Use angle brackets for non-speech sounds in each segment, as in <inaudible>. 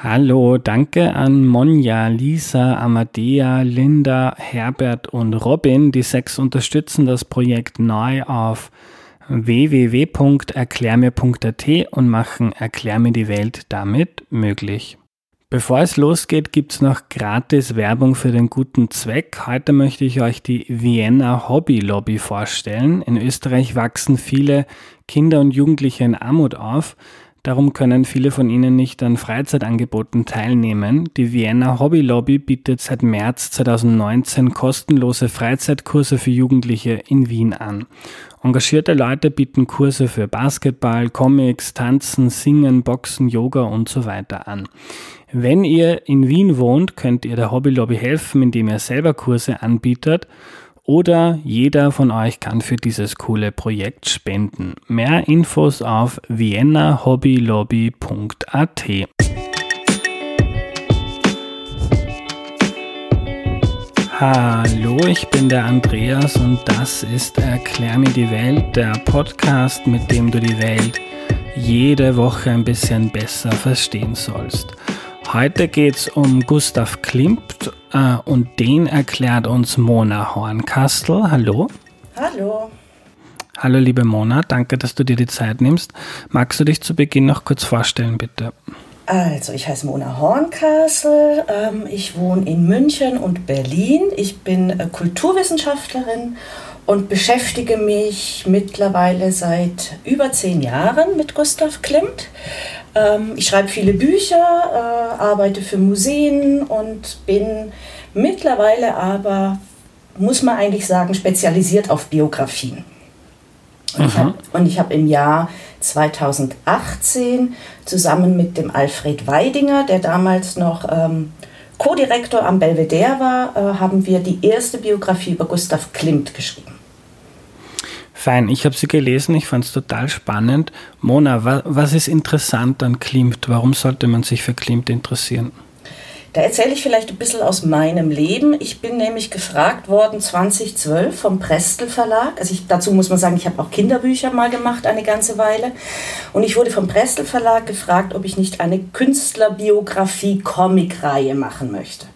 Hallo, danke an Monja, Lisa, Amadea, Linda, Herbert und Robin. Die sechs unterstützen das Projekt neu auf www.erklärmir.at und machen Erklär mir die Welt damit möglich. Bevor es losgeht, gibt es noch gratis Werbung für den guten Zweck. Heute möchte ich euch die Vienna Hobby Lobby vorstellen. In Österreich wachsen viele Kinder und Jugendliche in Armut auf. Darum können viele von ihnen nicht an Freizeitangeboten teilnehmen. Die Vienna Hobby Lobby bietet seit März 2019 kostenlose Freizeitkurse für Jugendliche in Wien an. Engagierte Leute bieten Kurse für Basketball, Comics, Tanzen, Singen, Boxen, Yoga und so weiter an. Wenn ihr in Wien wohnt, könnt ihr der Hobby Lobby helfen, indem ihr selber Kurse anbietet oder jeder von euch kann für dieses coole Projekt spenden. Mehr Infos auf viennahobblobby.at. Hallo, ich bin der Andreas und das ist Erklär mir die Welt, der Podcast, mit dem du die Welt jede Woche ein bisschen besser verstehen sollst. Heute geht es um Gustav Klimt äh, und den erklärt uns Mona Hornkastel. Hallo. Hallo. Hallo liebe Mona, danke, dass du dir die Zeit nimmst. Magst du dich zu Beginn noch kurz vorstellen, bitte? Also, ich heiße Mona Hornkastel, ähm, ich wohne in München und Berlin. Ich bin äh, Kulturwissenschaftlerin und beschäftige mich mittlerweile seit über zehn Jahren mit Gustav Klimt. Ähm, ich schreibe viele Bücher, äh, arbeite für Museen und bin mittlerweile aber, muss man eigentlich sagen, spezialisiert auf Biografien. Und ich habe hab im Jahr 2018 zusammen mit dem Alfred Weidinger, der damals noch ähm, Co-Direktor am Belvedere war, äh, haben wir die erste Biografie über Gustav Klimt geschrieben. Fein, ich habe sie gelesen, ich fand es total spannend. Mona, wa was ist interessant an Klimt? Warum sollte man sich für Klimt interessieren? Da erzähle ich vielleicht ein bisschen aus meinem Leben. Ich bin nämlich gefragt worden 2012 vom Prestel Verlag. Also ich, dazu muss man sagen, ich habe auch Kinderbücher mal gemacht eine ganze Weile. Und ich wurde vom Prestel Verlag gefragt, ob ich nicht eine Künstlerbiografie-Comic-Reihe machen möchte.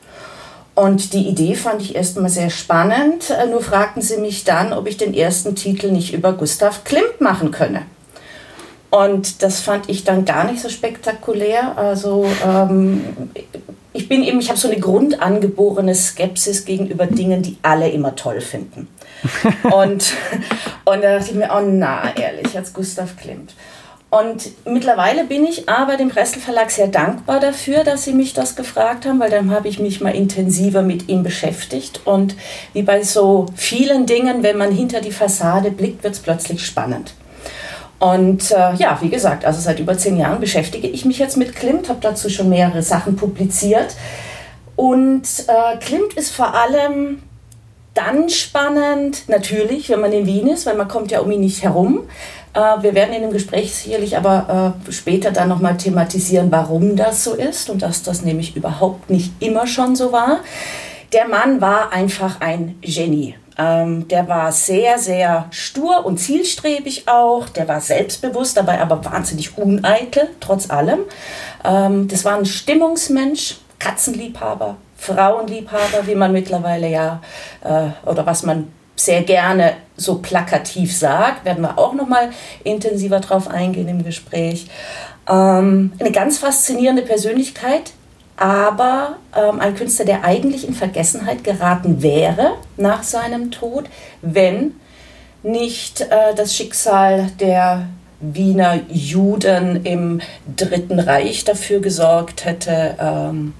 Und die Idee fand ich erstmal sehr spannend. Äh, nur fragten sie mich dann, ob ich den ersten Titel nicht über Gustav Klimt machen könne. Und das fand ich dann gar nicht so spektakulär. Also ähm, ich bin eben, ich habe so eine grundangeborene Skepsis gegenüber Dingen, die alle immer toll finden. <laughs> und, und da dachte ich mir, oh na, ehrlich, als Gustav Klimt. Und mittlerweile bin ich aber dem Prestel Verlag sehr dankbar dafür, dass sie mich das gefragt haben, weil dann habe ich mich mal intensiver mit ihm beschäftigt. Und wie bei so vielen Dingen, wenn man hinter die Fassade blickt, wird es plötzlich spannend. Und äh, ja, wie gesagt, also seit über zehn Jahren beschäftige ich mich jetzt mit Klimt, habe dazu schon mehrere Sachen publiziert. Und äh, Klimt ist vor allem dann spannend, natürlich, wenn man in Wien ist, weil man kommt ja um ihn nicht herum. Äh, wir werden in dem Gespräch sicherlich aber äh, später dann nochmal thematisieren, warum das so ist und dass das nämlich überhaupt nicht immer schon so war. Der Mann war einfach ein Genie. Ähm, der war sehr, sehr stur und zielstrebig auch. Der war selbstbewusst, dabei aber wahnsinnig uneitel, trotz allem. Ähm, das war ein Stimmungsmensch, Katzenliebhaber, Frauenliebhaber, wie man mittlerweile ja, äh, oder was man sehr gerne so plakativ sagt, werden wir auch noch mal intensiver drauf eingehen im Gespräch. Ähm, eine ganz faszinierende Persönlichkeit, aber ähm, ein Künstler, der eigentlich in Vergessenheit geraten wäre nach seinem Tod, wenn nicht äh, das Schicksal der Wiener Juden im Dritten Reich dafür gesorgt hätte, ähm,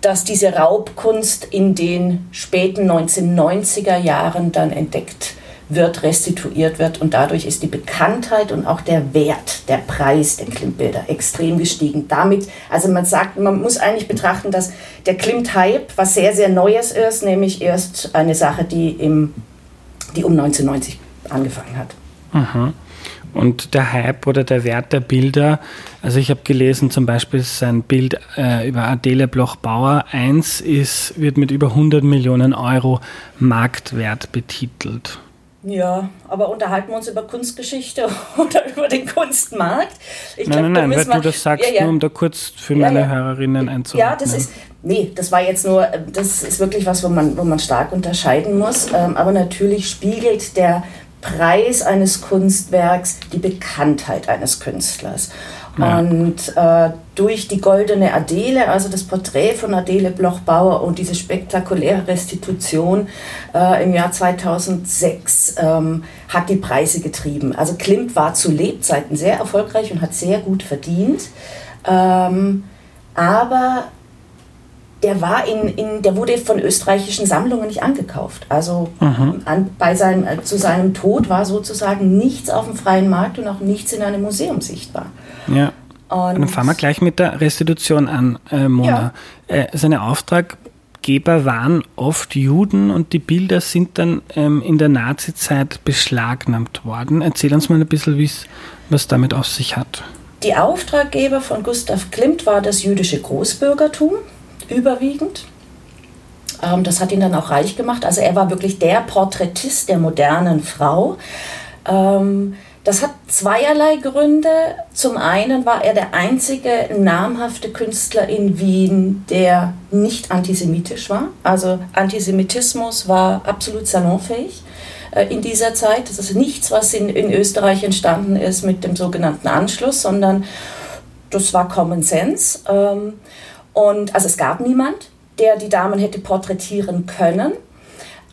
dass diese Raubkunst in den späten 1990er Jahren dann entdeckt wird, restituiert wird und dadurch ist die Bekanntheit und auch der Wert, der Preis der Klimtbilder extrem gestiegen. Damit, also man sagt, man muss eigentlich betrachten, dass der Klimt-Hype was sehr, sehr Neues ist, nämlich erst eine Sache, die, im, die um 1990 angefangen hat. Mhm. Und der Hype oder der Wert der Bilder, also ich habe gelesen, zum Beispiel sein Bild äh, über Adele Bloch-Bauer 1 ist, wird mit über 100 Millionen Euro Marktwert betitelt. Ja, aber unterhalten wir uns über Kunstgeschichte <laughs> oder über den Kunstmarkt? Ich nein, glaub, nein, nein, weil du das sagst, ja, ja. nur um da kurz für ja, meine Hörerinnen einzuordnen. Ja, das ist, nee, das war jetzt nur, das ist wirklich was, wo man, wo man stark unterscheiden muss. Ähm, aber natürlich spiegelt der Preis eines Kunstwerks die Bekanntheit eines Künstlers. Ja. Und äh, durch die goldene Adele, also das Porträt von Adele Bloch-Bauer und diese spektakuläre Restitution äh, im Jahr 2006 ähm, hat die Preise getrieben. Also Klimt war zu Lebzeiten sehr erfolgreich und hat sehr gut verdient. Ähm, aber der war in, in, der wurde von österreichischen Sammlungen nicht angekauft. Also an, bei seinem, äh, zu seinem Tod war sozusagen nichts auf dem freien Markt und auch nichts in einem Museum sichtbar. Ja. Und Dann fangen wir gleich mit der Restitution an, äh, Mona. Ja. Äh, seine Auftraggeber waren oft Juden und die Bilder sind dann ähm, in der Nazizeit beschlagnahmt worden. Erzähl uns mal ein bisschen, was damit auf sich hat. Die Auftraggeber von Gustav Klimt war das jüdische Großbürgertum überwiegend. Ähm, das hat ihn dann auch reich gemacht. Also er war wirklich der Porträtist der modernen Frau. Ähm, das hat zweierlei Gründe. Zum einen war er der einzige namhafte Künstler in Wien, der nicht antisemitisch war. Also Antisemitismus war absolut salonfähig äh, in dieser Zeit. Das ist nichts, was in, in Österreich entstanden ist mit dem sogenannten Anschluss, sondern das war Common Sense. Ähm, und also es gab niemand, der die Damen hätte porträtieren können.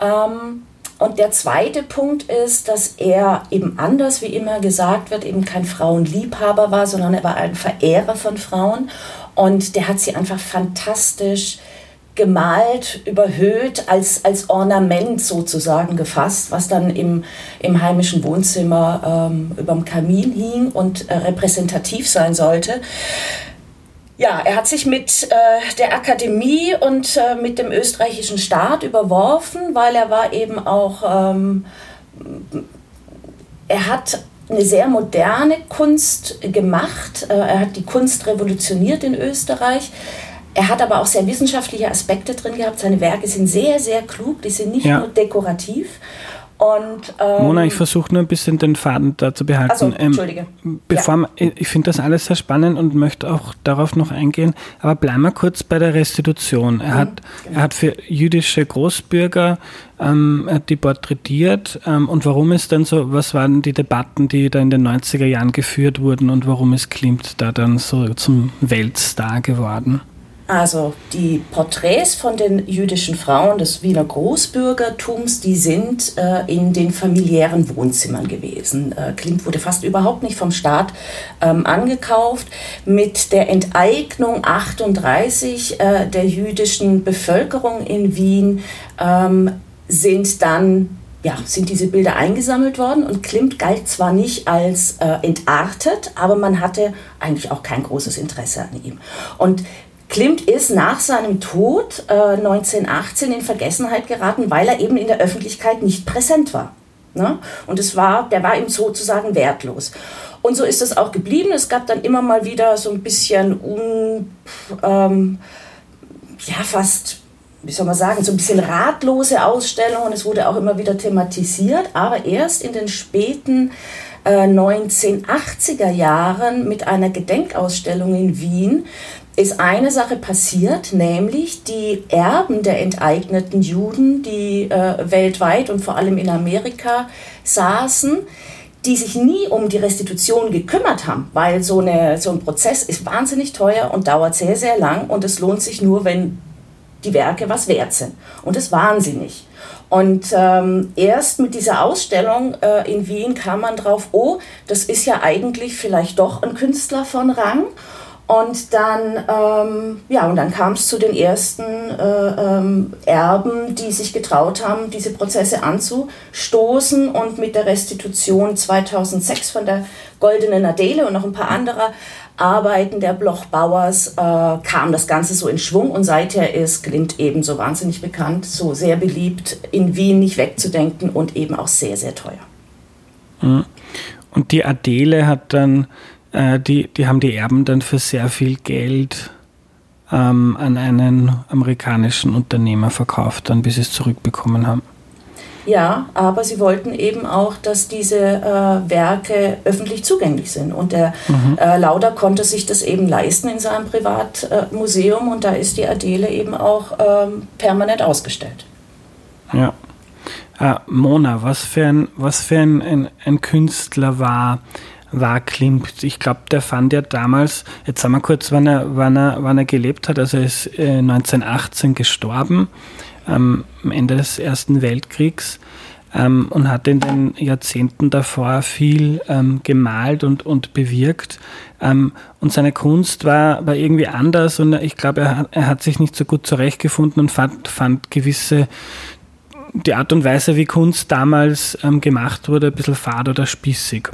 Ähm, und der zweite Punkt ist, dass er eben anders, wie immer gesagt wird, eben kein Frauenliebhaber war, sondern er war ein Verehrer von Frauen. Und der hat sie einfach fantastisch gemalt, überhöht, als, als Ornament sozusagen gefasst, was dann im, im heimischen Wohnzimmer ähm, über dem Kamin hing und äh, repräsentativ sein sollte. Ja, er hat sich mit äh, der Akademie und äh, mit dem österreichischen Staat überworfen, weil er war eben auch, ähm, er hat eine sehr moderne Kunst gemacht. Äh, er hat die Kunst revolutioniert in Österreich. Er hat aber auch sehr wissenschaftliche Aspekte drin gehabt. Seine Werke sind sehr, sehr klug. Die sind nicht ja. nur dekorativ. Und, ähm, Mona, ich versuche nur ein bisschen den Faden da zu behalten. Also, Entschuldige. Ähm, bevor ja. man, ich finde das alles sehr spannend und möchte auch darauf noch eingehen, aber bleiben wir kurz bei der Restitution. Er, mhm, hat, genau. er hat für jüdische Großbürger ähm, die porträtiert ähm, und warum ist dann so, was waren die Debatten, die da in den 90er Jahren geführt wurden und warum ist Klimt da dann so zum Weltstar geworden? Also die Porträts von den jüdischen Frauen des Wiener Großbürgertums, die sind äh, in den familiären Wohnzimmern gewesen. Äh, Klimt wurde fast überhaupt nicht vom Staat ähm, angekauft. Mit der Enteignung 38 äh, der jüdischen Bevölkerung in Wien ähm, sind dann ja, sind diese Bilder eingesammelt worden und Klimt galt zwar nicht als äh, entartet, aber man hatte eigentlich auch kein großes Interesse an ihm. Und Klimt ist nach seinem Tod äh, 1918 in Vergessenheit geraten, weil er eben in der Öffentlichkeit nicht präsent war. Ne? Und es war, der war ihm sozusagen wertlos. Und so ist es auch geblieben. Es gab dann immer mal wieder so ein bisschen un, ähm, ja, fast, wie soll man sagen, so ein bisschen ratlose Ausstellungen. Es wurde auch immer wieder thematisiert, aber erst in den späten äh, 1980er Jahren mit einer Gedenkausstellung in Wien ist eine Sache passiert, nämlich die Erben der enteigneten Juden, die äh, weltweit und vor allem in Amerika saßen, die sich nie um die Restitution gekümmert haben, weil so, eine, so ein Prozess ist wahnsinnig teuer und dauert sehr, sehr lang und es lohnt sich nur, wenn die Werke was wert sind. Und das nicht. Und ähm, erst mit dieser Ausstellung äh, in Wien kam man drauf, oh, das ist ja eigentlich vielleicht doch ein Künstler von Rang. Und dann, ähm, ja, und dann kam es zu den ersten äh, ähm, Erben, die sich getraut haben, diese Prozesse anzustoßen. Und mit der Restitution 2006 von der Goldenen Adele und noch ein paar anderer Arbeiten der Bloch-Bauers äh, kam das Ganze so in Schwung. Und seither ist Klimt eben so wahnsinnig bekannt, so sehr beliebt, in Wien nicht wegzudenken und eben auch sehr, sehr teuer. Mhm. Und die Adele hat dann äh, die, die haben die Erben dann für sehr viel Geld ähm, an einen amerikanischen Unternehmer verkauft, dann bis sie es zurückbekommen haben. Ja, aber sie wollten eben auch, dass diese äh, Werke öffentlich zugänglich sind. Und der mhm. äh, Lauder konnte sich das eben leisten in seinem Privatmuseum und da ist die Adele eben auch ähm, permanent ausgestellt. Ja. Äh, Mona, was für ein, was für ein, ein, ein Künstler war war Klimt. Ich glaube, der fand ja damals, jetzt sagen wir kurz, wann er, wann er, wann er gelebt hat, also er ist äh, 1918 gestorben, ähm, am Ende des Ersten Weltkriegs ähm, und hat in den Jahrzehnten davor viel ähm, gemalt und, und bewirkt. Ähm, und seine Kunst war, war irgendwie anders und ich glaube, er, er hat sich nicht so gut zurechtgefunden und fand, fand gewisse die Art und Weise, wie Kunst damals ähm, gemacht wurde, ein bisschen fad oder spießig.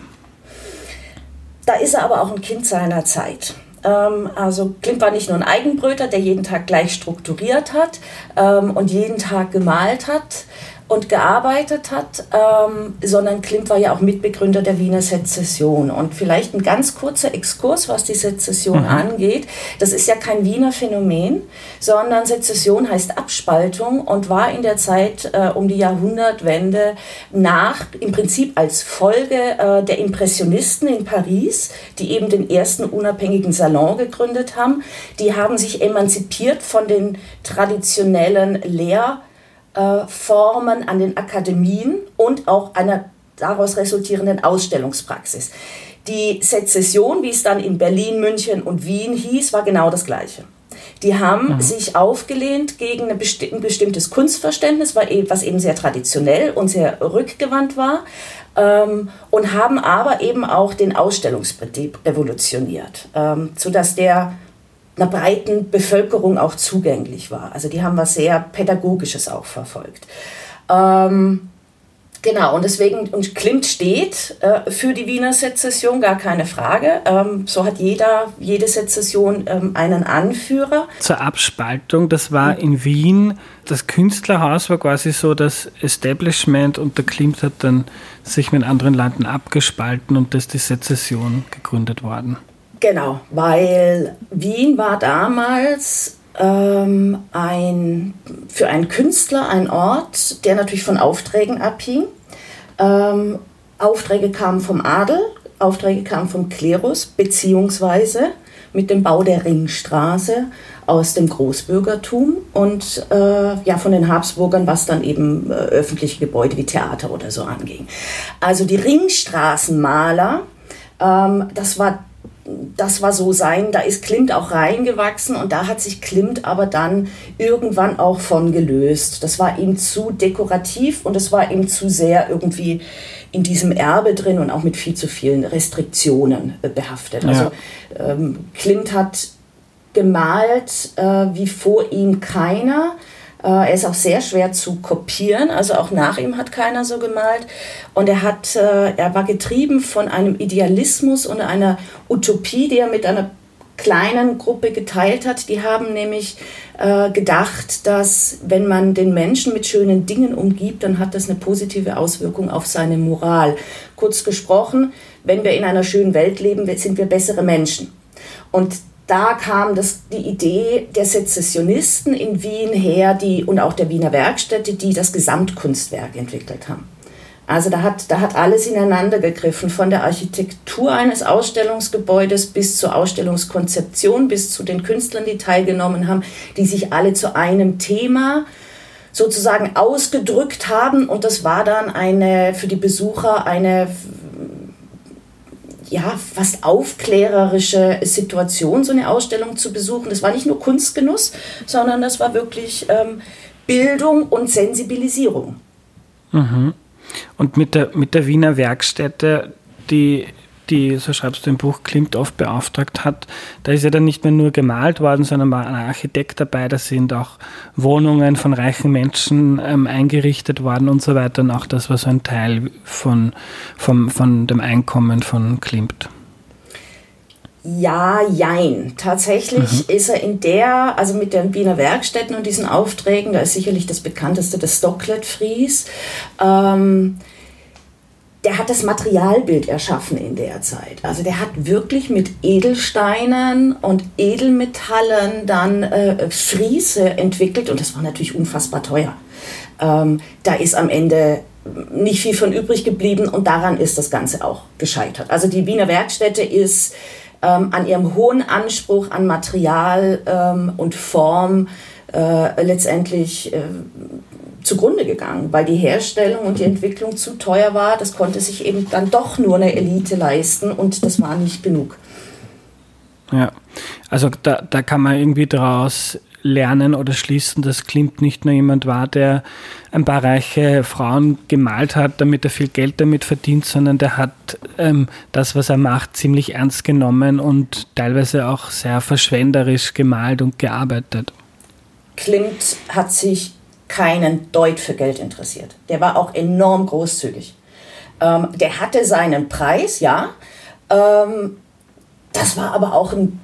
Da ist er aber auch ein Kind seiner Zeit. Ähm, also Klimt war nicht nur ein Eigenbröter, der jeden Tag gleich strukturiert hat ähm, und jeden Tag gemalt hat, und gearbeitet hat, ähm, sondern Klimt war ja auch Mitbegründer der Wiener Sezession. Und vielleicht ein ganz kurzer Exkurs, was die Sezession mhm. angeht. Das ist ja kein Wiener Phänomen, sondern Sezession heißt Abspaltung und war in der Zeit äh, um die Jahrhundertwende nach, im Prinzip als Folge äh, der Impressionisten in Paris, die eben den ersten unabhängigen Salon gegründet haben. Die haben sich emanzipiert von den traditionellen Lehr- äh, Formen an den Akademien und auch einer daraus resultierenden Ausstellungspraxis. Die Sezession, wie es dann in Berlin, München und Wien hieß, war genau das Gleiche. Die haben mhm. sich aufgelehnt gegen ein bestimmtes Kunstverständnis, e-, was eben sehr traditionell und sehr rückgewandt war, ähm, und haben aber eben auch den Ausstellungsbetrieb revolutioniert, ähm, sodass der einer breiten Bevölkerung auch zugänglich war. Also die haben was sehr Pädagogisches auch verfolgt. Ähm, genau, und deswegen, und Klimt steht äh, für die Wiener Sezession, gar keine Frage. Ähm, so hat jeder, jede Sezession ähm, einen Anführer. Zur Abspaltung, das war in Wien, das Künstlerhaus war quasi so das Establishment und der Klimt hat dann sich mit anderen Leuten abgespalten und das ist die Sezession gegründet worden. Genau, weil Wien war damals ähm, ein, für einen Künstler ein Ort, der natürlich von Aufträgen abhing. Ähm, Aufträge kamen vom Adel, Aufträge kamen vom Klerus, beziehungsweise mit dem Bau der Ringstraße aus dem Großbürgertum und äh, ja von den Habsburgern, was dann eben äh, öffentliche Gebäude wie Theater oder so anging. Also die Ringstraßenmaler, ähm, das war das war so sein, da ist Klimt auch reingewachsen und da hat sich Klimt aber dann irgendwann auch von gelöst. Das war ihm zu dekorativ und es war ihm zu sehr irgendwie in diesem Erbe drin und auch mit viel zu vielen Restriktionen äh, behaftet. Also ähm, Klimt hat gemalt äh, wie vor ihm keiner. Äh, er ist auch sehr schwer zu kopieren, also auch nach ihm hat keiner so gemalt. Und er, hat, äh, er war getrieben von einem Idealismus und einer Utopie, die er mit einer kleinen Gruppe geteilt hat. Die haben nämlich äh, gedacht, dass wenn man den Menschen mit schönen Dingen umgibt, dann hat das eine positive Auswirkung auf seine Moral. Kurz gesprochen, wenn wir in einer schönen Welt leben, sind wir bessere Menschen. Und da kam das, die Idee der Sezessionisten in Wien her die, und auch der Wiener Werkstätte, die das Gesamtkunstwerk entwickelt haben. Also da hat, da hat alles ineinander gegriffen, von der Architektur eines Ausstellungsgebäudes bis zur Ausstellungskonzeption, bis zu den Künstlern, die teilgenommen haben, die sich alle zu einem Thema sozusagen ausgedrückt haben. Und das war dann eine, für die Besucher eine ja, fast aufklärerische Situation, so eine Ausstellung zu besuchen. Das war nicht nur Kunstgenuss, sondern das war wirklich ähm, Bildung und Sensibilisierung. Mhm. Und mit der, mit der Wiener Werkstätte, die die, so schreibst du im Buch, Klimt oft beauftragt hat, da ist ja dann nicht mehr nur gemalt worden, sondern war ein Architekt dabei, da sind auch Wohnungen von reichen Menschen ähm, eingerichtet worden und so weiter. Und auch das war so ein Teil von, von, von dem Einkommen von Klimt. Ja, jein. Tatsächlich mhm. ist er in der, also mit den Wiener Werkstätten und diesen Aufträgen, da ist sicherlich das bekannteste das Stocklet-Fries. Ähm, der hat das Materialbild erschaffen in der Zeit. Also der hat wirklich mit Edelsteinen und Edelmetallen dann äh, Friese entwickelt und das war natürlich unfassbar teuer. Ähm, da ist am Ende nicht viel von übrig geblieben und daran ist das Ganze auch gescheitert. Also die Wiener Werkstätte ist ähm, an ihrem hohen Anspruch an Material ähm, und Form äh, letztendlich äh, zugrunde gegangen, weil die Herstellung und die Entwicklung zu teuer war. Das konnte sich eben dann doch nur eine Elite leisten und das war nicht genug. Ja, also da, da kann man irgendwie daraus lernen oder schließen, dass Klimt nicht nur jemand war, der ein paar reiche Frauen gemalt hat, damit er viel Geld damit verdient, sondern der hat ähm, das, was er macht, ziemlich ernst genommen und teilweise auch sehr verschwenderisch gemalt und gearbeitet. Klimt hat sich keinen Deut für Geld interessiert. Der war auch enorm großzügig. Ähm, der hatte seinen Preis, ja. Ähm, das war aber auch ein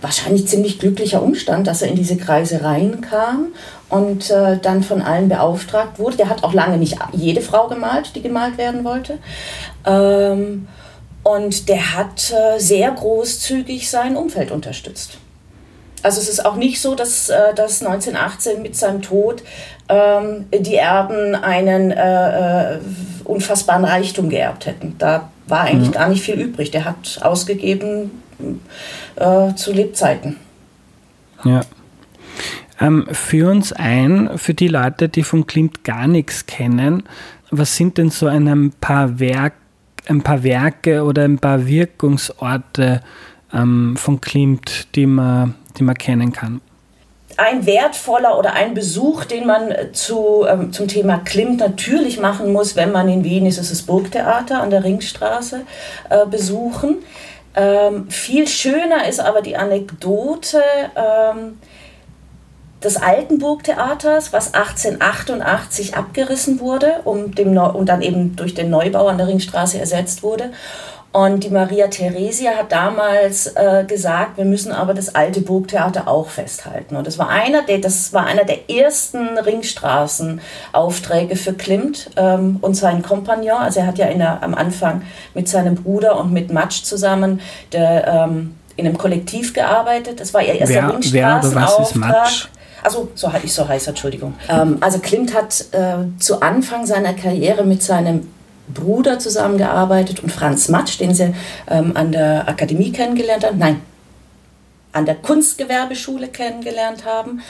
wahrscheinlich ziemlich glücklicher Umstand, dass er in diese Kreise reinkam und äh, dann von allen beauftragt wurde. Der hat auch lange nicht jede Frau gemalt, die gemalt werden wollte. Ähm, und der hat äh, sehr großzügig sein Umfeld unterstützt. Also es ist auch nicht so, dass, äh, dass 1918 mit seinem Tod ähm, die Erben einen äh, äh, unfassbaren Reichtum geerbt hätten. Da war eigentlich mhm. gar nicht viel übrig. Der hat ausgegeben äh, zu Lebzeiten. Ja. Ähm, führ uns ein, für die Leute, die von Klimt gar nichts kennen, was sind denn so ein paar, Werk, ein paar Werke oder ein paar Wirkungsorte ähm, von Klimt, die man die man kennen kann? Ein wertvoller oder ein Besuch, den man äh, zu, ähm, zum Thema Klimt natürlich machen muss, wenn man in Wien ist, ist das Burgtheater an der Ringstraße äh, besuchen. Ähm, viel schöner ist aber die Anekdote ähm, des alten Burgtheaters, was 1888 abgerissen wurde um dem und dann eben durch den Neubau an der Ringstraße ersetzt wurde. Und die Maria Theresia hat damals äh, gesagt, wir müssen aber das alte Burgtheater auch festhalten. Und das war einer der, das war einer der ersten Ringstraßenaufträge für Klimt ähm, und seinen Kompagnon. Also er hat ja der, am Anfang mit seinem Bruder und mit Matsch zusammen der, ähm, in einem Kollektiv gearbeitet. Das war ihr erster Ringstraßenauftrag. Also so ich so heiß, Entschuldigung. Ähm, also Klimt hat äh, zu Anfang seiner Karriere mit seinem Bruder zusammengearbeitet und Franz Matsch, den sie ähm, an der Akademie kennengelernt haben. Nein, an der Kunstgewerbeschule kennengelernt haben.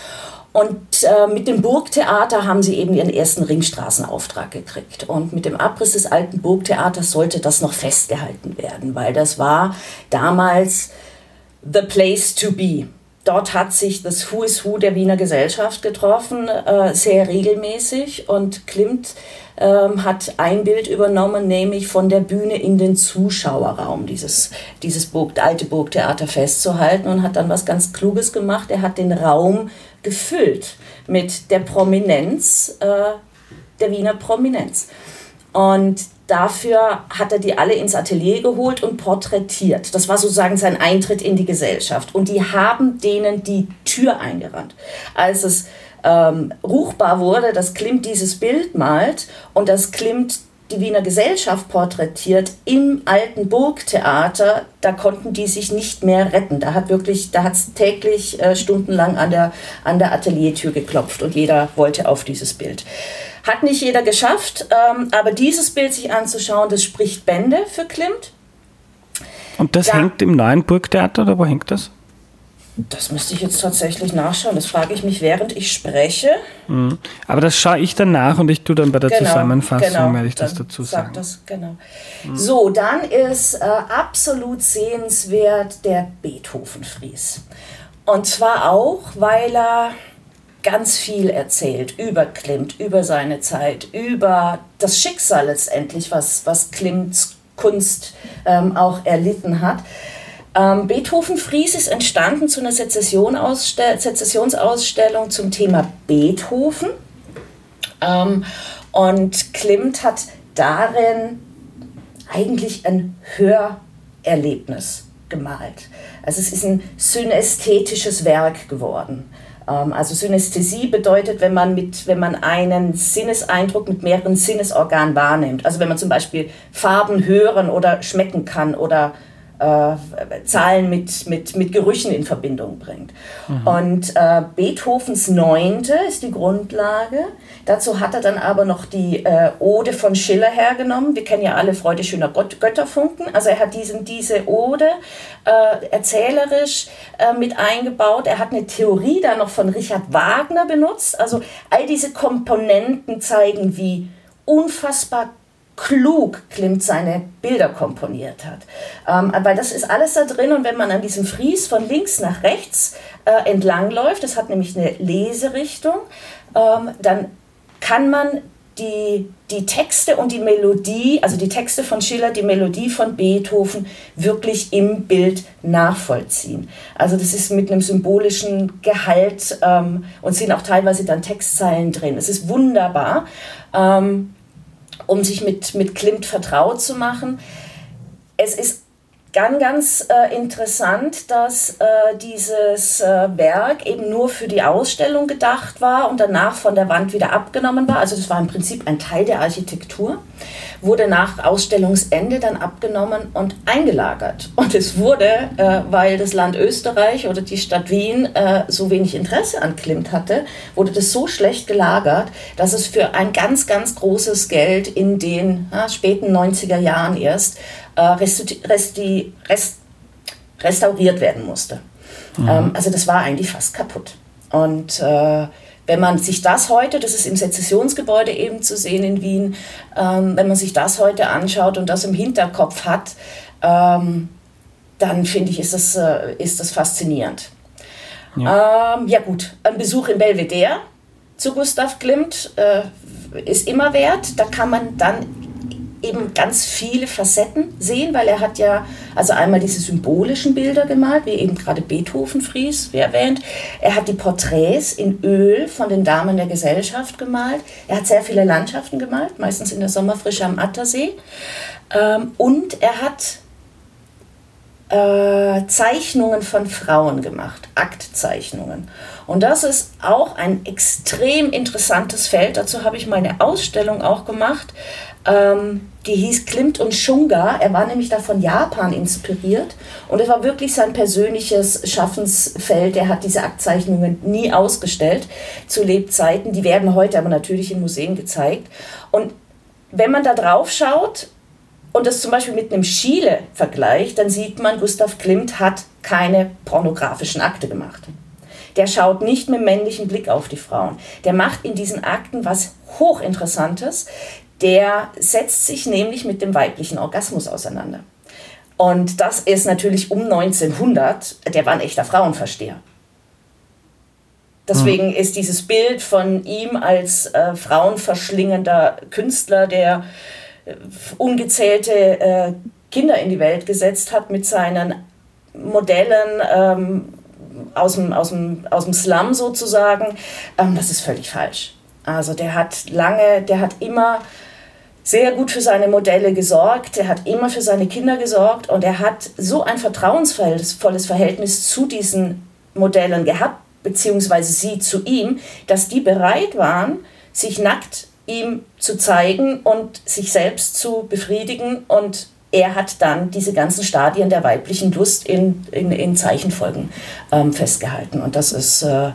Und äh, mit dem Burgtheater haben sie eben ihren ersten Ringstraßenauftrag gekriegt. Und mit dem Abriss des alten Burgtheaters sollte das noch festgehalten werden, weil das war damals the place to be. Dort hat sich das Who is Who der Wiener Gesellschaft getroffen, äh, sehr regelmäßig. Und Klimt ähm, hat ein Bild übernommen, nämlich von der Bühne in den Zuschauerraum, dieses, dieses Burg, alte Burgtheater festzuhalten und hat dann was ganz Kluges gemacht. Er hat den Raum gefüllt mit der Prominenz, äh, der Wiener Prominenz. Und dafür hat er die alle ins Atelier geholt und porträtiert. Das war sozusagen sein Eintritt in die Gesellschaft. Und die haben denen die Tür eingerannt. Als es ähm, ruchbar wurde, dass Klimt dieses Bild malt und dass Klimt die Wiener Gesellschaft porträtiert im alten Burgtheater, da konnten die sich nicht mehr retten. Da hat wirklich, da hat es täglich äh, stundenlang an der, an der Ateliertür geklopft und jeder wollte auf dieses Bild. Hat nicht jeder geschafft, ähm, aber dieses Bild sich anzuschauen, das spricht Bände für Klimt. Und das da, hängt im neuen Burgtheater oder wo hängt das? Das müsste ich jetzt tatsächlich nachschauen. Das frage ich mich, während ich spreche. Mhm. Aber das schaue ich dann nach und ich tue dann bei der genau, Zusammenfassung, genau, werde ich das dazu sagen. Sag das, genau. Mhm. So, dann ist äh, absolut sehenswert der Beethoven-Fries. Und zwar auch, weil er ganz viel erzählt über Klimt, über seine Zeit, über das Schicksal letztendlich, was, was Klimts Kunst ähm, auch erlitten hat. Ähm, Beethoven Fries ist entstanden zu einer Sezessionsausstellung zum Thema Beethoven. Ähm, und Klimt hat darin eigentlich ein Hörerlebnis gemalt. Also es ist ein synästhetisches Werk geworden. Ähm, also Synästhesie bedeutet, wenn man, mit, wenn man einen Sinneseindruck mit mehreren Sinnesorganen wahrnimmt. Also wenn man zum Beispiel Farben hören oder schmecken kann oder äh, Zahlen mit, mit, mit Gerüchen in Verbindung bringt. Mhm. Und äh, Beethovens Neunte ist die Grundlage. Dazu hat er dann aber noch die äh, Ode von Schiller hergenommen. Wir kennen ja alle Freude schöner Gott, Götterfunken. Also er hat diesen, diese Ode äh, erzählerisch äh, mit eingebaut. Er hat eine Theorie da noch von Richard Wagner benutzt. Also all diese Komponenten zeigen, wie unfassbar klug Klimt seine Bilder komponiert hat. Ähm, weil das ist alles da drin und wenn man an diesem Fries von links nach rechts äh, entlang läuft, das hat nämlich eine Leserichtung, ähm, dann kann man die, die Texte und die Melodie, also die Texte von Schiller, die Melodie von Beethoven wirklich im Bild nachvollziehen. Also das ist mit einem symbolischen Gehalt ähm, und sind auch teilweise dann Textzeilen drin. Es ist wunderbar. Ähm, um sich mit, mit Klimt vertraut zu machen. Es ist ganz, ganz äh, interessant, dass äh, dieses äh, Werk eben nur für die Ausstellung gedacht war und danach von der Wand wieder abgenommen war. Also das war im Prinzip ein Teil der Architektur, wurde nach Ausstellungsende dann abgenommen und eingelagert. Und es wurde, äh, weil das Land Österreich oder die Stadt Wien äh, so wenig Interesse an Klimt hatte, wurde das so schlecht gelagert, dass es für ein ganz, ganz großes Geld in den späten 90er Jahren erst äh, restauriert werden musste. Mhm. Ähm, also das war eigentlich fast kaputt. Und äh, wenn man sich das heute, das ist im Sezessionsgebäude eben zu sehen in Wien, ähm, wenn man sich das heute anschaut und das im Hinterkopf hat, ähm, dann finde ich, ist das, äh, ist das faszinierend. Ja. Ähm, ja gut, ein Besuch in Belvedere zu Gustav Klimt äh, ist immer wert. Da kann man dann eben ganz viele Facetten sehen, weil er hat ja also einmal diese symbolischen Bilder gemalt, wie eben gerade Beethoven Fries, wie erwähnt. Er hat die Porträts in Öl von den Damen der Gesellschaft gemalt. Er hat sehr viele Landschaften gemalt, meistens in der Sommerfrische am Attersee. Ähm, und er hat äh, Zeichnungen von Frauen gemacht, Aktzeichnungen. Und das ist auch ein extrem interessantes Feld. Dazu habe ich meine Ausstellung auch gemacht. Ähm, die hieß Klimt und Shunga. Er war nämlich da von Japan inspiriert. Und es war wirklich sein persönliches Schaffensfeld. Er hat diese Aktzeichnungen nie ausgestellt zu Lebzeiten. Die werden heute aber natürlich in Museen gezeigt. Und wenn man da drauf schaut und das zum Beispiel mit einem Schiele vergleicht, dann sieht man, Gustav Klimt hat keine pornografischen Akte gemacht. Der schaut nicht mit männlichem Blick auf die Frauen. Der macht in diesen Akten was hochinteressantes. Der setzt sich nämlich mit dem weiblichen Orgasmus auseinander. Und das ist natürlich um 1900, der war ein echter Frauenversteher. Deswegen hm. ist dieses Bild von ihm als äh, frauenverschlingender Künstler, der ungezählte äh, Kinder in die Welt gesetzt hat mit seinen Modellen ähm, aus, dem, aus, dem, aus dem Slum sozusagen, ähm, das ist völlig falsch. Also der hat lange, der hat immer sehr gut für seine Modelle gesorgt, der hat immer für seine Kinder gesorgt und er hat so ein vertrauensvolles Verhältnis zu diesen Modellen gehabt, beziehungsweise sie zu ihm, dass die bereit waren, sich nackt ihm zu zeigen und sich selbst zu befriedigen. Und er hat dann diese ganzen Stadien der weiblichen Lust in, in, in Zeichenfolgen ähm, festgehalten. Und das ist, äh,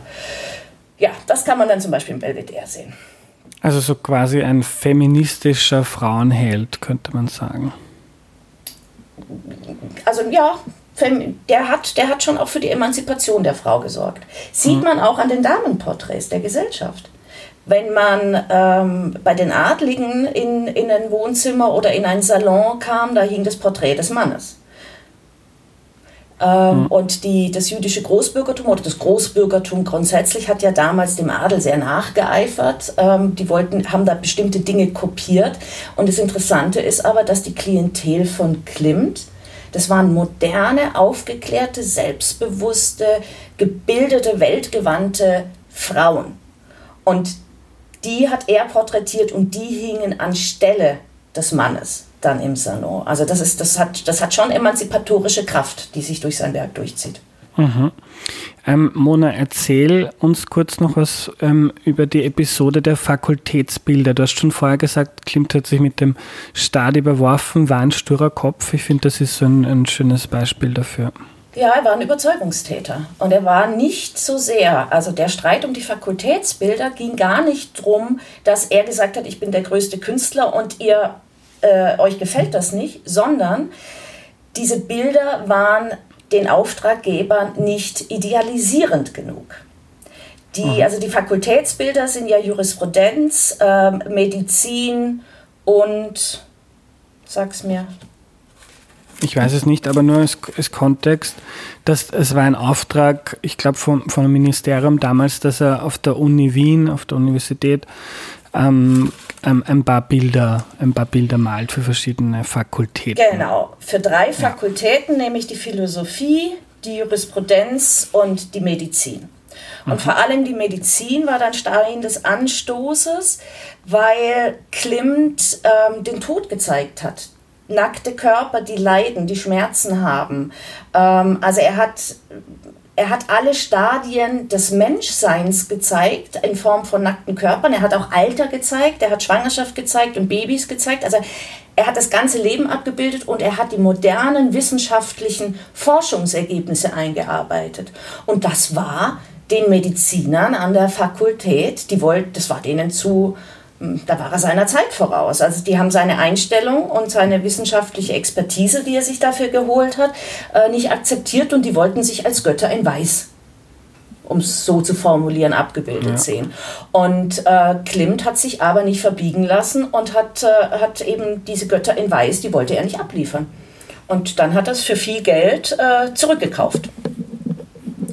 ja, das kann man dann zum Beispiel im Belvedere sehen. Also so quasi ein feministischer Frauenheld, könnte man sagen. Also ja, der hat, der hat schon auch für die Emanzipation der Frau gesorgt. Sieht hm. man auch an den Damenporträts der Gesellschaft wenn man ähm, bei den Adligen in, in ein Wohnzimmer oder in einen Salon kam, da hing das Porträt des Mannes. Ähm, mhm. Und die, das jüdische Großbürgertum oder das Großbürgertum grundsätzlich hat ja damals dem Adel sehr nachgeeifert. Ähm, die wollten, haben da bestimmte Dinge kopiert. Und das Interessante ist aber, dass die Klientel von Klimt, das waren moderne, aufgeklärte, selbstbewusste, gebildete, weltgewandte Frauen. Und die hat er porträtiert und die hingen anstelle des Mannes dann im Salon. Also das, ist, das, hat, das hat schon emanzipatorische Kraft, die sich durch sein Werk durchzieht. Mhm. Ähm, Mona, erzähl uns kurz noch was ähm, über die Episode der Fakultätsbilder. Du hast schon vorher gesagt, Klimt hat sich mit dem Staat überworfen, war ein sturer Kopf. Ich finde, das ist so ein, ein schönes Beispiel dafür. Ja, er war ein Überzeugungstäter. Und er war nicht so sehr, also der Streit um die Fakultätsbilder ging gar nicht darum, dass er gesagt hat, ich bin der größte Künstler und ihr äh, euch gefällt das nicht, sondern diese Bilder waren den Auftraggebern nicht idealisierend genug. Die, mhm. also die Fakultätsbilder sind ja Jurisprudenz, äh, Medizin und, sag's mir. Ich weiß es nicht, aber nur als, als Kontext, dass es war ein Auftrag, ich glaube vom, vom Ministerium damals, dass er auf der Uni Wien, auf der Universität, ähm, ähm, ein paar Bilder, ein paar Bilder malt für verschiedene Fakultäten. Genau, für drei Fakultäten, ja. nämlich die Philosophie, die Jurisprudenz und die Medizin. Und mhm. vor allem die Medizin war dann Stein des Anstoßes, weil Klimt ähm, den Tod gezeigt hat. Nackte Körper, die leiden, die Schmerzen haben. Ähm, also er hat er hat alle Stadien des Menschseins gezeigt in Form von nackten Körpern. Er hat auch Alter gezeigt, er hat Schwangerschaft gezeigt und Babys gezeigt. Also er hat das ganze Leben abgebildet und er hat die modernen wissenschaftlichen Forschungsergebnisse eingearbeitet. Und das war den Medizinern an der Fakultät, die wollten, das war denen zu da war er seiner Zeit voraus. Also die haben seine Einstellung und seine wissenschaftliche Expertise, die er sich dafür geholt hat, äh, nicht akzeptiert und die wollten sich als Götter in Weiß um es so zu formulieren, abgebildet ja. sehen. Und äh, Klimt hat sich aber nicht verbiegen lassen und hat, äh, hat eben diese Götter in Weiß, die wollte er nicht abliefern. Und dann hat er es für viel Geld äh, zurückgekauft.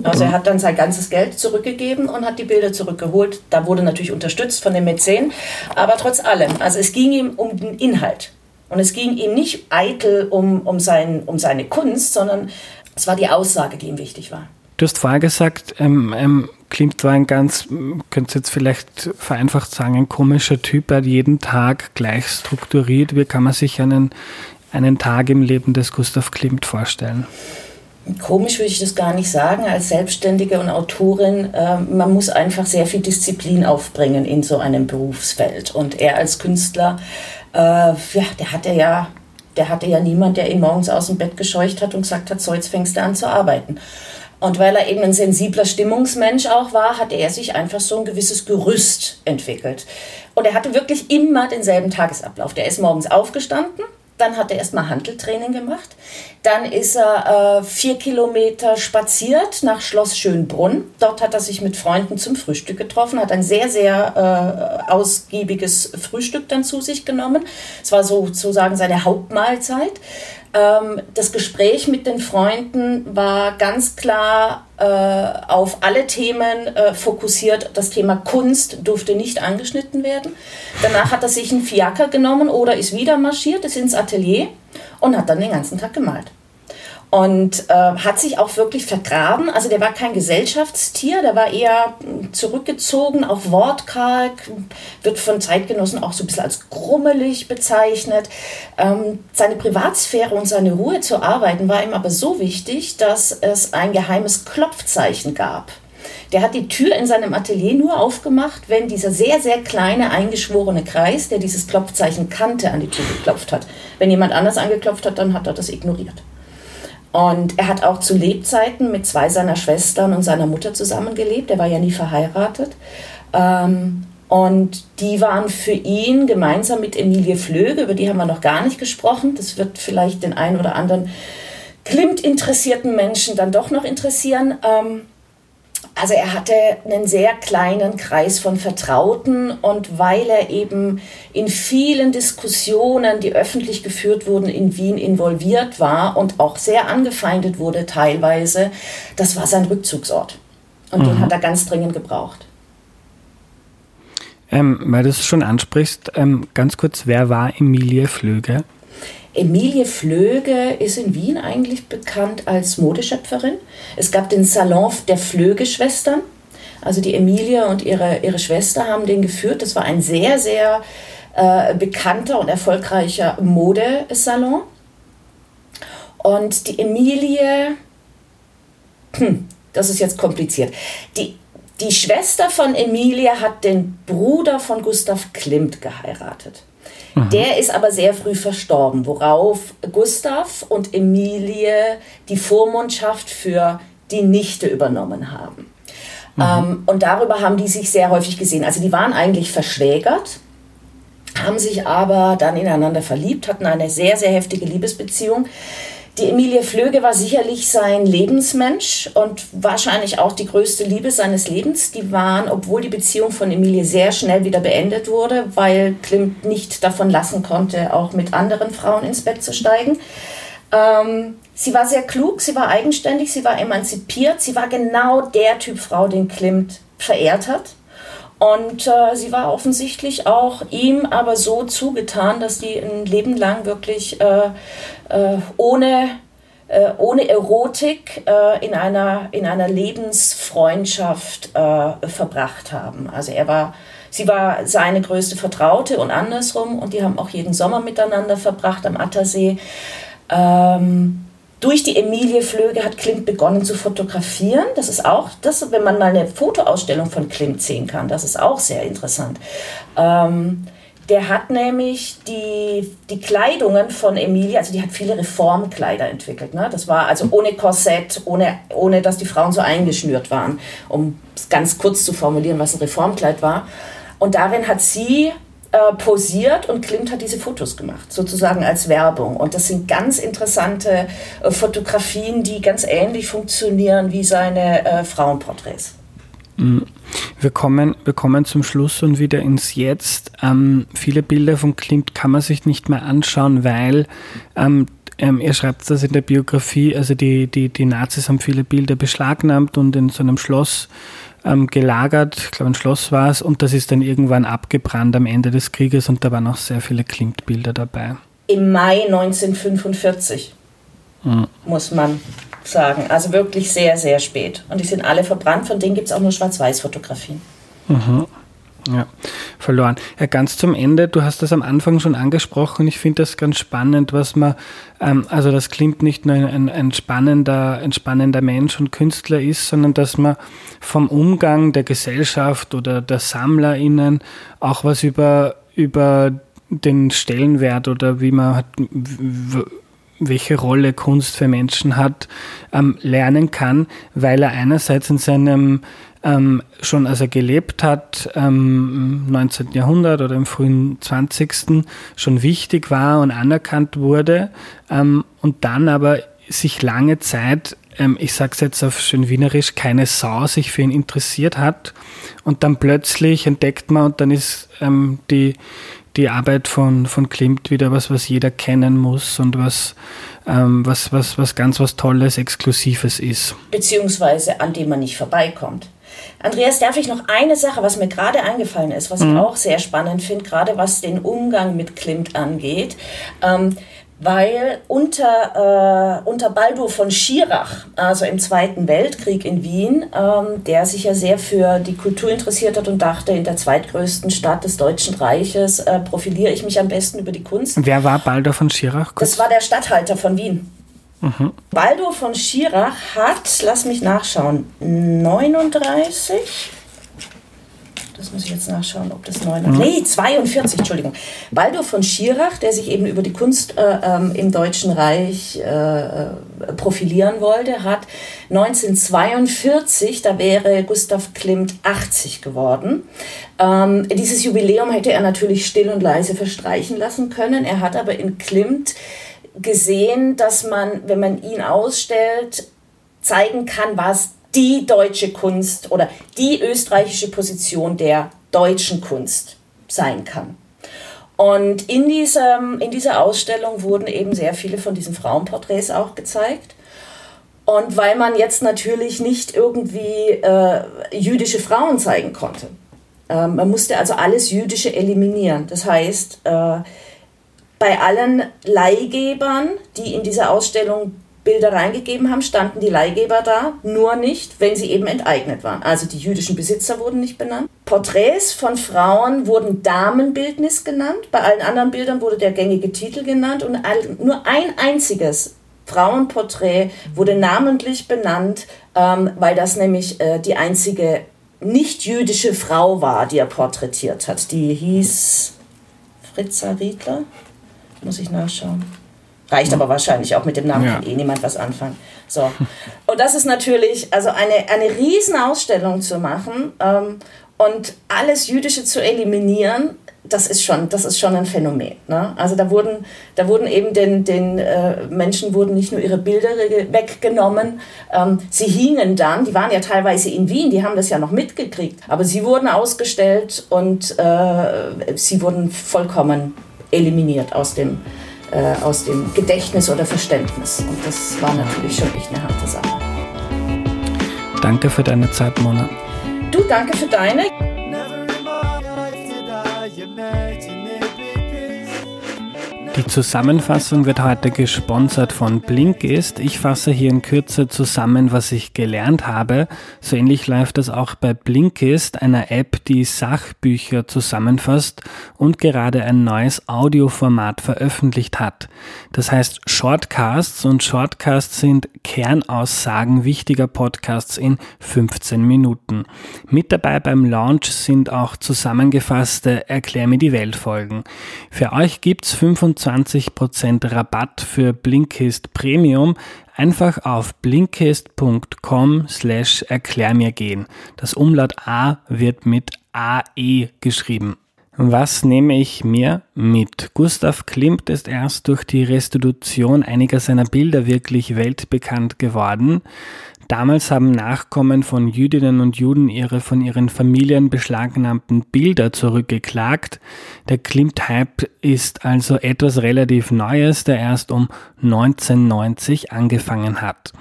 Also er hat dann sein ganzes Geld zurückgegeben und hat die Bilder zurückgeholt. Da wurde natürlich unterstützt von den Mäzen, aber trotz allem, also es ging ihm um den Inhalt. Und es ging ihm nicht eitel um, um, sein, um seine Kunst, sondern es war die Aussage, die ihm wichtig war. Du hast vorher gesagt, ähm, ähm, Klimt war ein ganz, könnt ihr jetzt vielleicht vereinfacht sagen, ein komischer Typ. Er hat jeden Tag gleich strukturiert. Wie kann man sich einen, einen Tag im Leben des Gustav Klimt vorstellen? Komisch würde ich das gar nicht sagen, als Selbstständige und Autorin, äh, man muss einfach sehr viel Disziplin aufbringen in so einem Berufsfeld. Und er als Künstler, äh, ja, der hatte ja, der hatte ja niemand, der ihn morgens aus dem Bett gescheucht hat und gesagt hat, so jetzt fängst du an zu arbeiten. Und weil er eben ein sensibler Stimmungsmensch auch war, hat er sich einfach so ein gewisses Gerüst entwickelt. Und er hatte wirklich immer denselben Tagesablauf. Der ist morgens aufgestanden, dann hat er erstmal Handeltraining gemacht. Dann ist er äh, vier Kilometer spaziert nach Schloss Schönbrunn. Dort hat er sich mit Freunden zum Frühstück getroffen, hat ein sehr, sehr äh, ausgiebiges Frühstück dann zu sich genommen. Es war sozusagen seine Hauptmahlzeit. Ähm, das Gespräch mit den Freunden war ganz klar äh, auf alle Themen äh, fokussiert. Das Thema Kunst durfte nicht angeschnitten werden. Danach hat er sich einen Fiaker genommen oder ist wieder marschiert, ist ins Atelier und hat dann den ganzen Tag gemalt und äh, hat sich auch wirklich vergraben. Also der war kein Gesellschaftstier, der war eher zurückgezogen, auch wortkarg, wird von Zeitgenossen auch so ein bisschen als grummelig bezeichnet. Ähm, seine Privatsphäre und seine Ruhe zu arbeiten war ihm aber so wichtig, dass es ein geheimes Klopfzeichen gab. Der hat die Tür in seinem Atelier nur aufgemacht, wenn dieser sehr, sehr kleine eingeschworene Kreis, der dieses Klopfzeichen kannte, an die Tür geklopft hat. Wenn jemand anders angeklopft hat, dann hat er das ignoriert. Und er hat auch zu Lebzeiten mit zwei seiner Schwestern und seiner Mutter zusammengelebt. Er war ja nie verheiratet. Ähm, und die waren für ihn gemeinsam mit Emilie Flöge, über die haben wir noch gar nicht gesprochen. Das wird vielleicht den einen oder anderen Klimt-interessierten Menschen dann doch noch interessieren. Ähm, also er hatte einen sehr kleinen Kreis von Vertrauten und weil er eben in vielen Diskussionen, die öffentlich geführt wurden, in Wien involviert war und auch sehr angefeindet wurde teilweise, das war sein Rückzugsort. Und mhm. den hat er ganz dringend gebraucht. Ähm, weil du es schon ansprichst, ähm, ganz kurz, wer war Emilie Flöge? Emilie Flöge ist in Wien eigentlich bekannt als Modeschöpferin. Es gab den Salon der Flöge-Schwestern. Also die Emilie und ihre, ihre Schwester haben den geführt. Das war ein sehr, sehr äh, bekannter und erfolgreicher Modesalon. Und die Emilie, hm, das ist jetzt kompliziert. Die, die Schwester von Emilie hat den Bruder von Gustav Klimt geheiratet. Mhm. Der ist aber sehr früh verstorben, worauf Gustav und Emilie die Vormundschaft für die Nichte übernommen haben. Mhm. Ähm, und darüber haben die sich sehr häufig gesehen. Also die waren eigentlich verschwägert, haben sich aber dann ineinander verliebt, hatten eine sehr, sehr heftige Liebesbeziehung. Die Emilie Flöge war sicherlich sein Lebensmensch und wahrscheinlich auch die größte Liebe seines Lebens. Die waren, obwohl die Beziehung von Emilie sehr schnell wieder beendet wurde, weil Klimt nicht davon lassen konnte, auch mit anderen Frauen ins Bett zu steigen. Ähm, sie war sehr klug, sie war eigenständig, sie war emanzipiert, sie war genau der Typ Frau, den Klimt verehrt hat. Und äh, sie war offensichtlich auch ihm aber so zugetan, dass die ein Leben lang wirklich äh, äh, ohne, äh, ohne Erotik äh, in, einer, in einer Lebensfreundschaft äh, verbracht haben. Also er war, sie war seine größte Vertraute und andersrum und die haben auch jeden Sommer miteinander verbracht am Attersee. Ähm, durch die Emilie Flöge hat Klimt begonnen zu fotografieren. Das ist auch, das, wenn man mal eine Fotoausstellung von Klimt sehen kann, das ist auch sehr interessant. Ähm, der hat nämlich die, die Kleidungen von Emilie, also die hat viele Reformkleider entwickelt. Ne? Das war also ohne Korsett, ohne, ohne dass die Frauen so eingeschnürt waren, um es ganz kurz zu formulieren, was ein Reformkleid war. Und darin hat sie äh, posiert und Klimt hat diese Fotos gemacht, sozusagen als Werbung. Und das sind ganz interessante äh, Fotografien, die ganz ähnlich funktionieren wie seine äh, Frauenporträts. Wir kommen, wir kommen zum Schluss und wieder ins Jetzt. Ähm, viele Bilder von Klimt kann man sich nicht mehr anschauen, weil ähm, ähm, er schreibt das in der Biografie, also die, die, die Nazis haben viele Bilder beschlagnahmt und in so einem Schloss ähm, gelagert, ich glaube ein Schloss war es, und das ist dann irgendwann abgebrannt am Ende des Krieges und da waren auch sehr viele Klimt-Bilder dabei. Im Mai 1945, mhm. muss man sagen. Also wirklich sehr, sehr spät. Und die sind alle verbrannt, von denen gibt es auch nur Schwarz-Weiß-Fotografien. Mhm. Ja, verloren. Ja, ganz zum Ende, du hast das am Anfang schon angesprochen. Ich finde das ganz spannend, was man, ähm, also das klingt nicht nur ein, ein, spannender, ein spannender Mensch und Künstler ist, sondern dass man vom Umgang der Gesellschaft oder der SammlerInnen auch was über, über den Stellenwert oder wie man hat, welche Rolle Kunst für Menschen hat, ähm, lernen kann, weil er einerseits in seinem ähm, schon als er gelebt hat, ähm, im 19. Jahrhundert oder im frühen 20. schon wichtig war und anerkannt wurde ähm, und dann aber sich lange Zeit, ähm, ich sage es jetzt auf schön wienerisch, keine Sau sich für ihn interessiert hat und dann plötzlich entdeckt man und dann ist ähm, die die Arbeit von, von Klimt wieder was, was jeder kennen muss und was, ähm, was, was, was ganz was Tolles, Exklusives ist. Beziehungsweise an dem man nicht vorbeikommt. Andreas, darf ich noch eine Sache, was mir gerade eingefallen ist, was mhm. ich auch sehr spannend finde, gerade was den Umgang mit Klimt angeht. Ähm, weil unter, äh, unter Baldur von Schirach, also im Zweiten Weltkrieg in Wien, ähm, der sich ja sehr für die Kultur interessiert hat und dachte, in der zweitgrößten Stadt des Deutschen Reiches äh, profiliere ich mich am besten über die Kunst. Wer war Baldur von Schirach? Kurz? Das war der Statthalter von Wien. Mhm. Baldur von Schirach hat, lass mich nachschauen, 39 das muss ich jetzt nachschauen, ob das 9 mhm. Nee, 42, Entschuldigung. Baldur von Schirach, der sich eben über die Kunst äh, ähm, im Deutschen Reich äh, äh profilieren wollte, hat 1942, da wäre Gustav Klimt 80 geworden. Ähm, dieses Jubiläum hätte er natürlich still und leise verstreichen lassen können. Er hat aber in Klimt gesehen, dass man, wenn man ihn ausstellt, zeigen kann, was die deutsche Kunst oder die österreichische Position der deutschen Kunst sein kann. Und in, diesem, in dieser Ausstellung wurden eben sehr viele von diesen Frauenporträts auch gezeigt. Und weil man jetzt natürlich nicht irgendwie äh, jüdische Frauen zeigen konnte, äh, man musste also alles Jüdische eliminieren. Das heißt, äh, bei allen Leihgebern, die in dieser Ausstellung Bilder reingegeben haben, standen die Leihgeber da, nur nicht, wenn sie eben enteignet waren. Also die jüdischen Besitzer wurden nicht benannt. Porträts von Frauen wurden Damenbildnis genannt. Bei allen anderen Bildern wurde der gängige Titel genannt und nur ein einziges Frauenporträt wurde namentlich benannt, ähm, weil das nämlich äh, die einzige nicht-jüdische Frau war, die er porträtiert hat. Die hieß Fritza Riedler. Muss ich nachschauen. Reicht aber wahrscheinlich auch mit dem Namen, ja. kann eh niemand was anfangen. So. Und das ist natürlich, also eine, eine Riesenausstellung zu machen ähm, und alles Jüdische zu eliminieren, das ist schon, das ist schon ein Phänomen. Ne? Also da wurden, da wurden eben den, den äh, Menschen wurden nicht nur ihre Bilder weggenommen, ähm, sie hingen dann, die waren ja teilweise in Wien, die haben das ja noch mitgekriegt, aber sie wurden ausgestellt und äh, sie wurden vollkommen eliminiert aus dem, äh, aus dem Gedächtnis oder Verständnis. Und das war natürlich schon echt eine harte Sache. Danke für deine Zeit, Mona. Du, danke für deine. Die Zusammenfassung wird heute gesponsert von Blinkist. Ich fasse hier in Kürze zusammen, was ich gelernt habe. So ähnlich läuft das auch bei Blinkist, einer App, die Sachbücher zusammenfasst und gerade ein neues Audioformat veröffentlicht hat. Das heißt Shortcasts und Shortcasts sind Kernaussagen wichtiger Podcasts in 15 Minuten. Mit dabei beim Launch sind auch zusammengefasste Erklär mir die Welt Folgen. Für euch gibt's 25 20% Rabatt für Blinkist Premium einfach auf blinkist.com slash erklär mir gehen. Das Umlaut A wird mit AE geschrieben. Was nehme ich mir mit? Gustav Klimt ist erst durch die Restitution einiger seiner Bilder wirklich weltbekannt geworden. Damals haben Nachkommen von Jüdinnen und Juden ihre von ihren Familien beschlagnahmten Bilder zurückgeklagt. Der Klimt-Hype ist also etwas relativ Neues, der erst um 1990 angefangen hat.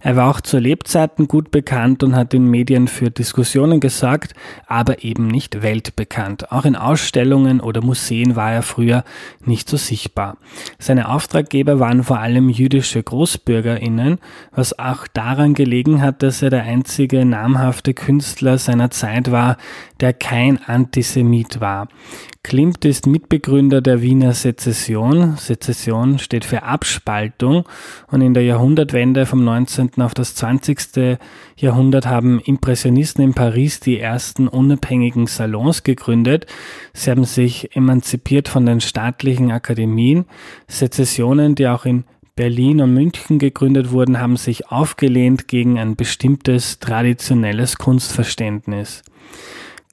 Er war auch zu Lebzeiten gut bekannt und hat in Medien für Diskussionen gesorgt, aber eben nicht weltbekannt. Auch in Ausstellungen oder Museen war er früher nicht so sichtbar. Seine Auftraggeber waren vor allem jüdische Großbürgerinnen, was auch daran gelegen gelegen hat, dass er der einzige namhafte Künstler seiner Zeit war, der kein Antisemit war. Klimt ist Mitbegründer der Wiener Sezession. Sezession steht für Abspaltung und in der Jahrhundertwende vom 19. auf das 20. Jahrhundert haben Impressionisten in Paris die ersten unabhängigen Salons gegründet. Sie haben sich emanzipiert von den staatlichen Akademien. Sezessionen, die auch in Berlin und München gegründet wurden, haben sich aufgelehnt gegen ein bestimmtes traditionelles Kunstverständnis.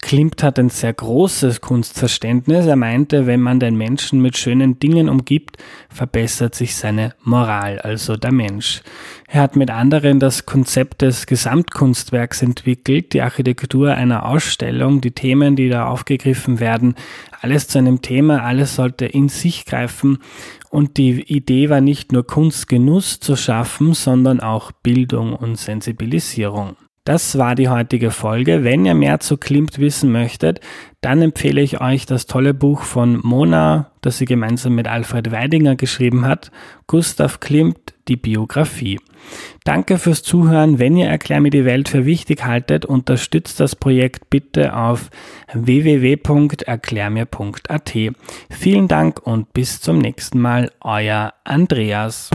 Klimt hat ein sehr großes Kunstverständnis. Er meinte, wenn man den Menschen mit schönen Dingen umgibt, verbessert sich seine Moral, also der Mensch. Er hat mit anderen das Konzept des Gesamtkunstwerks entwickelt, die Architektur einer Ausstellung, die Themen, die da aufgegriffen werden, alles zu einem Thema, alles sollte in sich greifen und die Idee war nicht nur Kunstgenuss zu schaffen, sondern auch Bildung und Sensibilisierung. Das war die heutige Folge. Wenn ihr mehr zu Klimt wissen möchtet, dann empfehle ich euch das tolle Buch von Mona, das sie gemeinsam mit Alfred Weidinger geschrieben hat, Gustav Klimt, die Biografie. Danke fürs Zuhören. Wenn ihr Erklär mir die Welt für wichtig haltet, unterstützt das Projekt bitte auf www.erklärmir.at. Vielen Dank und bis zum nächsten Mal, euer Andreas.